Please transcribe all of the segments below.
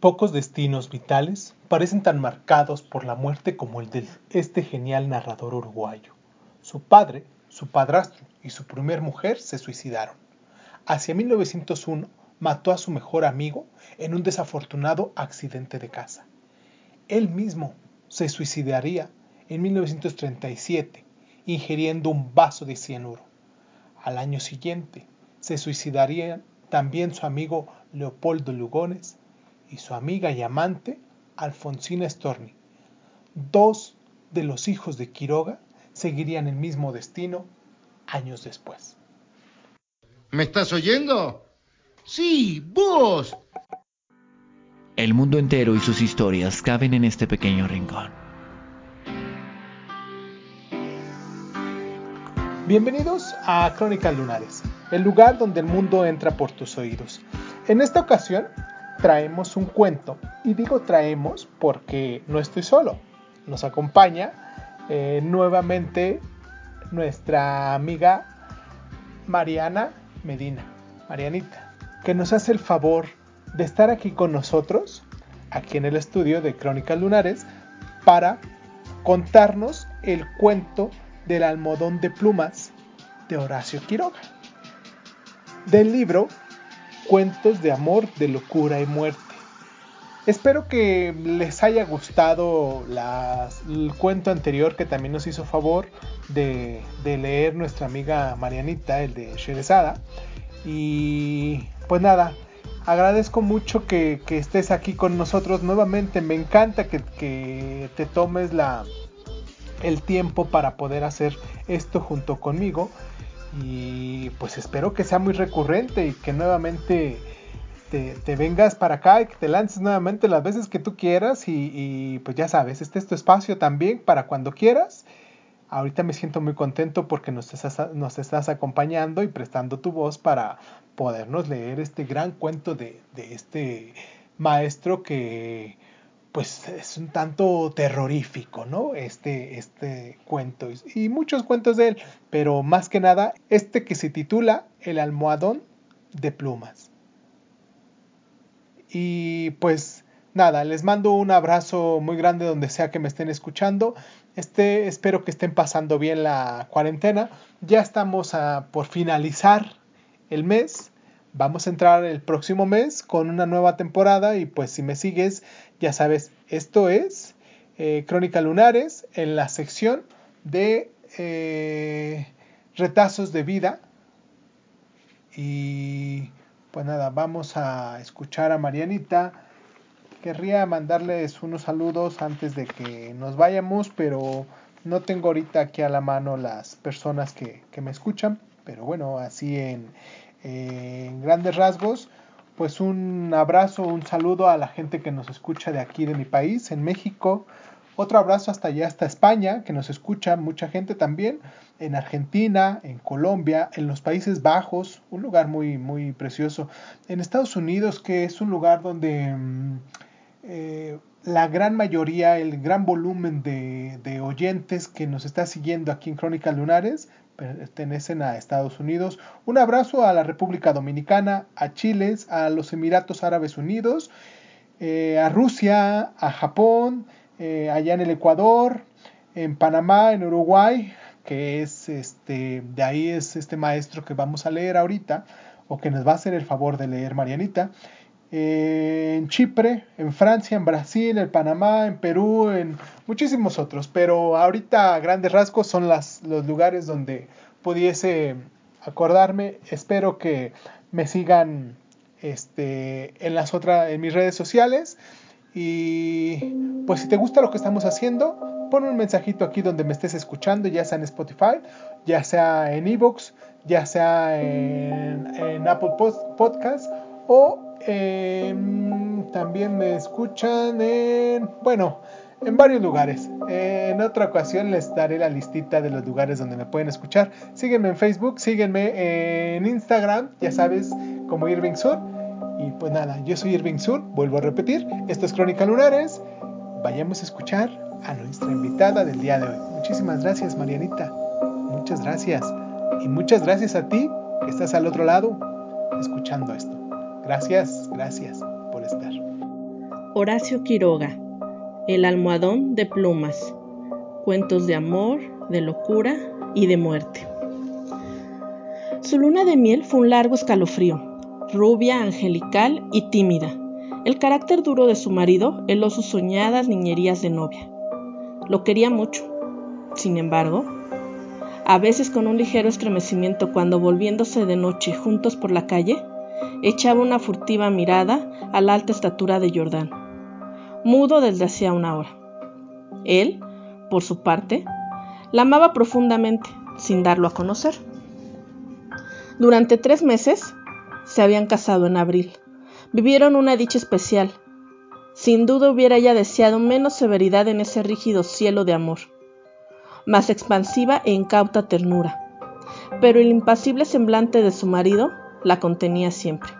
Pocos destinos vitales parecen tan marcados por la muerte como el de este genial narrador uruguayo. Su padre, su padrastro y su primer mujer se suicidaron. Hacia 1901 mató a su mejor amigo en un desafortunado accidente de casa. Él mismo se suicidaría en 1937 ingiriendo un vaso de cianuro. Al año siguiente se suicidaría también su amigo Leopoldo Lugones y su amiga y amante Alfonsina Storni. Dos de los hijos de Quiroga seguirían el mismo destino años después. ¿Me estás oyendo? Sí, vos. El mundo entero y sus historias caben en este pequeño rincón. Bienvenidos a Crónicas Lunares, el lugar donde el mundo entra por tus oídos. En esta ocasión traemos un cuento. Y digo traemos porque no estoy solo. Nos acompaña eh, nuevamente nuestra amiga Mariana Medina, Marianita, que nos hace el favor de estar aquí con nosotros, aquí en el estudio de Crónicas Lunares, para contarnos el cuento del almohadón de plumas de Horacio Quiroga. Del libro cuentos de amor, de locura y muerte. Espero que les haya gustado el cuento anterior que también nos hizo favor de, leer nuestra amiga Marianita, el de Sherezada. Y pues nada, agradezco mucho que, estés aquí con nosotros nuevamente. Me encanta que, que te tomes la, el tiempo para poder hacer esto junto conmigo. Y pues espero que sea muy recurrente y que nuevamente te, vengas para acá y que te lances nuevamente las veces que tú quieras. Y, pues ya sabes, este es tu espacio también para cuando quieras. Ahorita me siento muy contento porque nos estás, nos estás acompañando y prestando tu voz para podernos leer este gran cuento de, de este maestro que pues es un tanto terrorífico, ¿no? Este, este cuento y muchos cuentos de él, pero más que nada este que se titula El almohadón de plumas. Y pues nada, les mando un abrazo muy grande donde sea que me estén escuchando. Este, espero que estén pasando bien la cuarentena. Ya estamos a, por finalizar el mes. Vamos a entrar el próximo mes con una nueva temporada y pues si me sigues ya sabes, esto es eh, Crónica Lunares en la sección de eh, retazos de vida. Y pues nada, vamos a escuchar a Marianita. Querría mandarles unos saludos antes de que nos vayamos, pero no tengo ahorita aquí a la mano las personas que, me escuchan. Pero bueno, así en grandes rasgos pues un abrazo, un saludo a la gente que nos escucha de aquí de mi país, en México. Otro abrazo hasta allá, hasta España, que nos escucha mucha gente también, en Argentina, en Colombia, en los Países Bajos, un lugar muy, muy precioso. En Estados Unidos, que es un lugar donde mm, eh, la gran mayoría, el gran volumen de, de oyentes que nos está siguiendo aquí en Crónicas Lunares, pertenecen a Estados Unidos. Un abrazo a la República Dominicana, a Chile, a los Emiratos Árabes Unidos, eh, a Rusia, a Japón, eh, allá en el Ecuador, en Panamá, en Uruguay, que es este, de ahí es este maestro que vamos a leer ahorita, o que nos va a hacer el favor de leer Marianita. En Chipre, en Francia, en Brasil, en Panamá, en Perú, en muchísimos otros. Pero ahorita a grandes rasgos son los lugares donde pudiese acordarme. Espero que me sigan este, en las otras, en mis redes sociales. Y pues si te gusta lo que estamos haciendo, pon un mensajito aquí donde me estés escuchando, ya sea en Spotify, ya sea en Evox, ya sea en, en Apple Podcast o también me escuchan en, bueno, en varios lugares. En otra ocasión les daré la listita de los lugares donde me pueden escuchar. Sígueme en Facebook, sígueme en Instagram, ya sabes, como Irving Sur. Y pues nada, yo soy Irving Sur, vuelvo a repetir, esto es Crónica Lunares. Vayamos a escuchar a nuestra invitada del día de hoy. Muchísimas gracias, Marianita. Muchas gracias. Y muchas gracias a ti que estás al otro lado escuchando esto. Gracias, gracias por estar. Horacio Quiroga, El almohadón de plumas, cuentos de amor, de locura y de muerte. Su luna de miel fue un largo escalofrío, rubia, angelical y tímida. El carácter duro de su marido heló sus soñadas niñerías de novia. Lo quería mucho. Sin embargo, a veces con un ligero estremecimiento cuando volviéndose de noche juntos por la calle, echaba una furtiva mirada a la alta estatura de Jordán, mudo desde hacía una hora. Él, por su parte, la amaba profundamente, sin darlo a conocer. Durante tres meses se habían casado en abril. Vivieron una dicha especial. Sin duda hubiera ella deseado menos severidad en ese rígido cielo de amor, más expansiva e incauta ternura. Pero el impasible semblante de su marido la contenía siempre.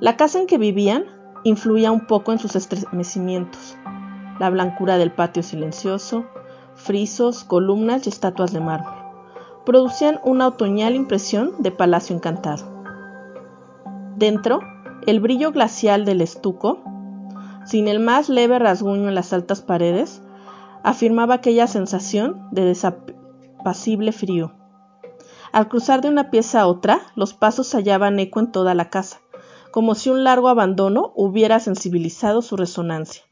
La casa en que vivían influía un poco en sus estremecimientos. La blancura del patio silencioso, frisos, columnas y estatuas de mármol producían una otoñal impresión de palacio encantado. Dentro, el brillo glacial del estuco, sin el más leve rasguño en las altas paredes, afirmaba aquella sensación de desapacible frío. Al cruzar de una pieza a otra, los pasos hallaban eco en toda la casa, como si un largo abandono hubiera sensibilizado su resonancia.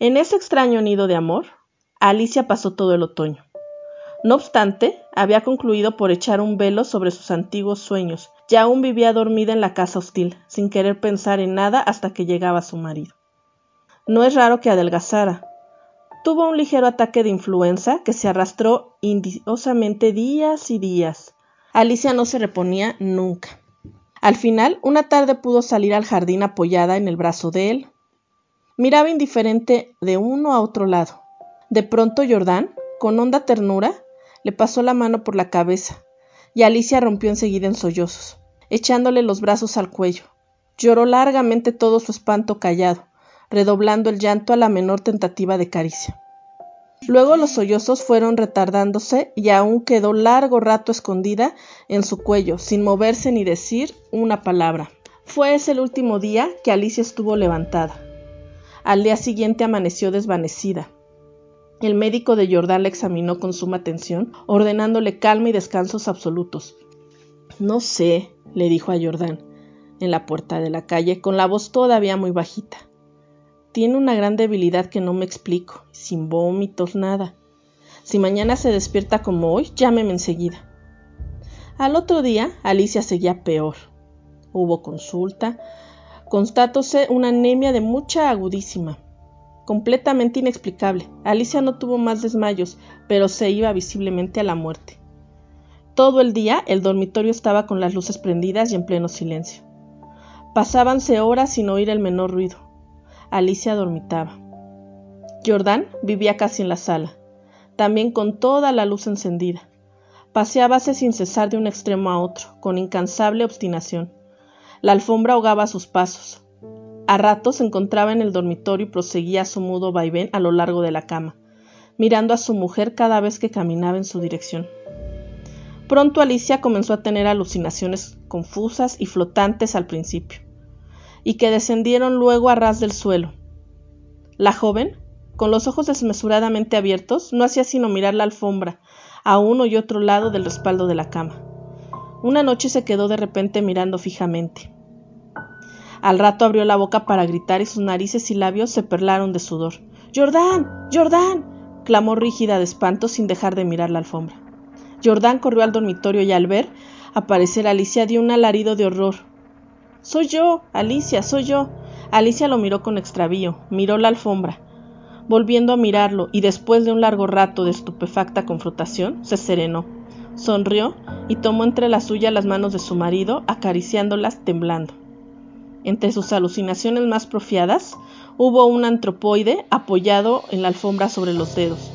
En ese extraño nido de amor, Alicia pasó todo el otoño. No obstante, había concluido por echar un velo sobre sus antiguos sueños, y aún vivía dormida en la casa hostil, sin querer pensar en nada hasta que llegaba su marido. No es raro que adelgazara, Tuvo un ligero ataque de influenza que se arrastró indiosamente días y días. Alicia no se reponía nunca. Al final, una tarde pudo salir al jardín apoyada en el brazo de él. Miraba indiferente de uno a otro lado. De pronto Jordán, con honda ternura, le pasó la mano por la cabeza, y Alicia rompió enseguida en sollozos, echándole los brazos al cuello. Lloró largamente todo su espanto callado, redoblando el llanto a la menor tentativa de caricia. Luego los sollozos fueron retardándose y aún quedó largo rato escondida en su cuello, sin moverse ni decir una palabra. Fue ese el último día que Alicia estuvo levantada. Al día siguiente amaneció desvanecida. El médico de Jordán la examinó con suma atención, ordenándole calma y descansos absolutos. No sé, le dijo a Jordán, en la puerta de la calle, con la voz todavía muy bajita. Tiene una gran debilidad que no me explico, sin vómitos, nada. Si mañana se despierta como hoy, llámeme enseguida. Al otro día, Alicia seguía peor. Hubo consulta, constatóse una anemia de mucha agudísima, completamente inexplicable. Alicia no tuvo más desmayos, pero se iba visiblemente a la muerte. Todo el día el dormitorio estaba con las luces prendidas y en pleno silencio. Pasábanse horas sin oír el menor ruido. Alicia dormitaba. Jordán vivía casi en la sala, también con toda la luz encendida. Paseábase sin cesar de un extremo a otro, con incansable obstinación. La alfombra ahogaba sus pasos. A ratos se encontraba en el dormitorio y proseguía su mudo vaivén a lo largo de la cama, mirando a su mujer cada vez que caminaba en su dirección. Pronto Alicia comenzó a tener alucinaciones confusas y flotantes al principio y que descendieron luego a ras del suelo. La joven, con los ojos desmesuradamente abiertos, no hacía sino mirar la alfombra, a uno y otro lado del respaldo de la cama. Una noche se quedó de repente mirando fijamente. Al rato abrió la boca para gritar y sus narices y labios se perlaron de sudor. Jordán. Jordán. clamó rígida de espanto sin dejar de mirar la alfombra. Jordán corrió al dormitorio y al ver aparecer a Alicia dio un alarido de horror. Soy yo, Alicia, soy yo. Alicia lo miró con extravío, miró la alfombra. Volviendo a mirarlo y después de un largo rato de estupefacta confrontación, se serenó, sonrió y tomó entre las suyas las manos de su marido, acariciándolas temblando. Entre sus alucinaciones más profiadas, hubo un antropoide apoyado en la alfombra sobre los dedos,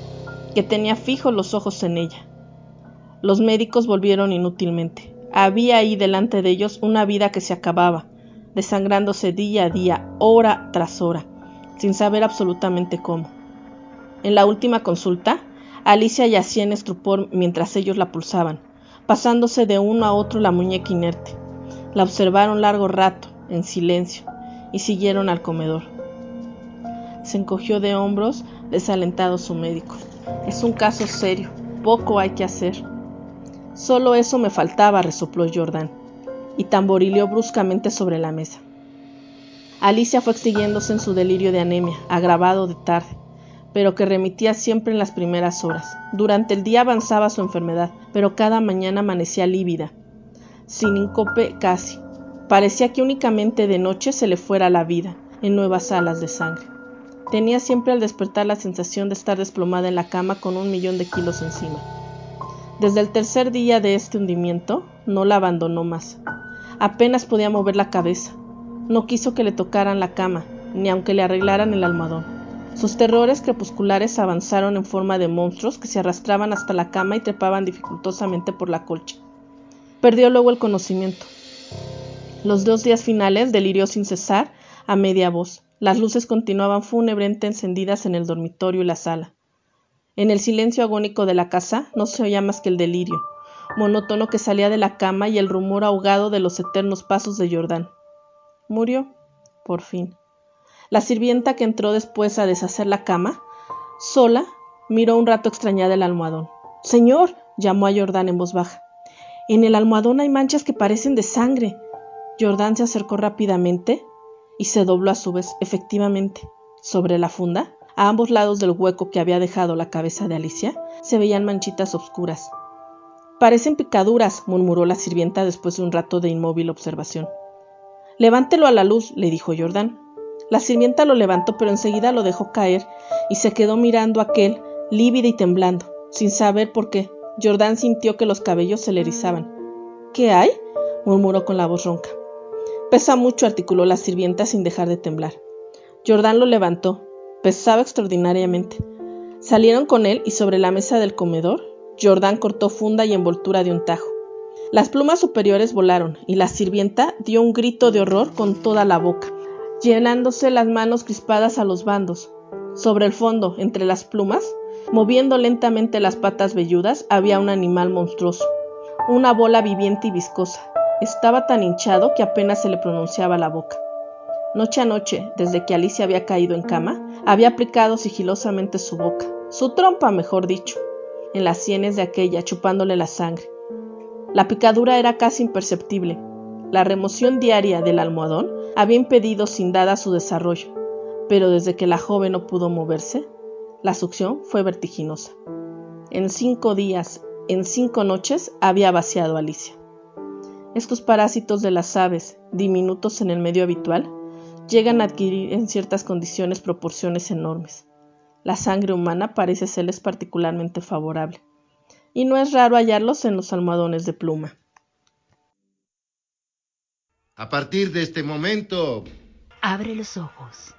que tenía fijos los ojos en ella. Los médicos volvieron inútilmente. Había ahí delante de ellos una vida que se acababa, desangrándose día a día, hora tras hora, sin saber absolutamente cómo. En la última consulta, Alicia yacía en estupor mientras ellos la pulsaban, pasándose de uno a otro la muñeca inerte. La observaron largo rato, en silencio, y siguieron al comedor. Se encogió de hombros, desalentado su médico. Es un caso serio, poco hay que hacer. Solo eso me faltaba, resopló Jordan, y tamborileó bruscamente sobre la mesa. Alicia fue extinguiéndose en su delirio de anemia, agravado de tarde, pero que remitía siempre en las primeras horas. Durante el día avanzaba su enfermedad, pero cada mañana amanecía lívida, sin incope casi. Parecía que únicamente de noche se le fuera la vida, en nuevas alas de sangre. Tenía siempre al despertar la sensación de estar desplomada en la cama con un millón de kilos encima. Desde el tercer día de este hundimiento, no la abandonó más. Apenas podía mover la cabeza. No quiso que le tocaran la cama, ni aunque le arreglaran el almohadón. Sus terrores crepusculares avanzaron en forma de monstruos que se arrastraban hasta la cama y trepaban dificultosamente por la colcha. Perdió luego el conocimiento. Los dos días finales delirió sin cesar, a media voz. Las luces continuaban fúnebremente encendidas en el dormitorio y la sala. En el silencio agónico de la casa no se oía más que el delirio, monótono que salía de la cama y el rumor ahogado de los eternos pasos de Jordán. Murió, por fin. La sirvienta que entró después a deshacer la cama, sola, miró un rato extrañada el almohadón. Señor, llamó a Jordán en voz baja. En el almohadón hay manchas que parecen de sangre. Jordán se acercó rápidamente y se dobló a su vez, efectivamente. Sobre la funda, a ambos lados del hueco que había dejado la cabeza de Alicia, se veían manchitas oscuras. Parecen picaduras, murmuró la sirvienta después de un rato de inmóvil observación. Levántelo a la luz, le dijo Jordán. La sirvienta lo levantó, pero enseguida lo dejó caer y se quedó mirando a aquel, lívida y temblando, sin saber por qué. Jordán sintió que los cabellos se le erizaban. ¿Qué hay? murmuró con la voz ronca. Pesa mucho, articuló la sirvienta sin dejar de temblar. Jordán lo levantó. Pesaba extraordinariamente. Salieron con él y sobre la mesa del comedor, Jordán cortó funda y envoltura de un tajo. Las plumas superiores volaron y la sirvienta dio un grito de horror con toda la boca, llenándose las manos crispadas a los bandos. Sobre el fondo, entre las plumas, moviendo lentamente las patas velludas, había un animal monstruoso, una bola viviente y viscosa. Estaba tan hinchado que apenas se le pronunciaba la boca. Noche a noche, desde que Alicia había caído en cama, había aplicado sigilosamente su boca, su trompa, mejor dicho, en las sienes de aquella, chupándole la sangre. La picadura era casi imperceptible. La remoción diaria del almohadón había impedido sin dada su desarrollo, pero desde que la joven no pudo moverse, la succión fue vertiginosa. En cinco días, en cinco noches, había vaciado a Alicia. Estos parásitos de las aves, diminutos en el medio habitual, llegan a adquirir en ciertas condiciones proporciones enormes. La sangre humana parece serles particularmente favorable y no es raro hallarlos en los almohadones de pluma. A partir de este momento... Abre los ojos.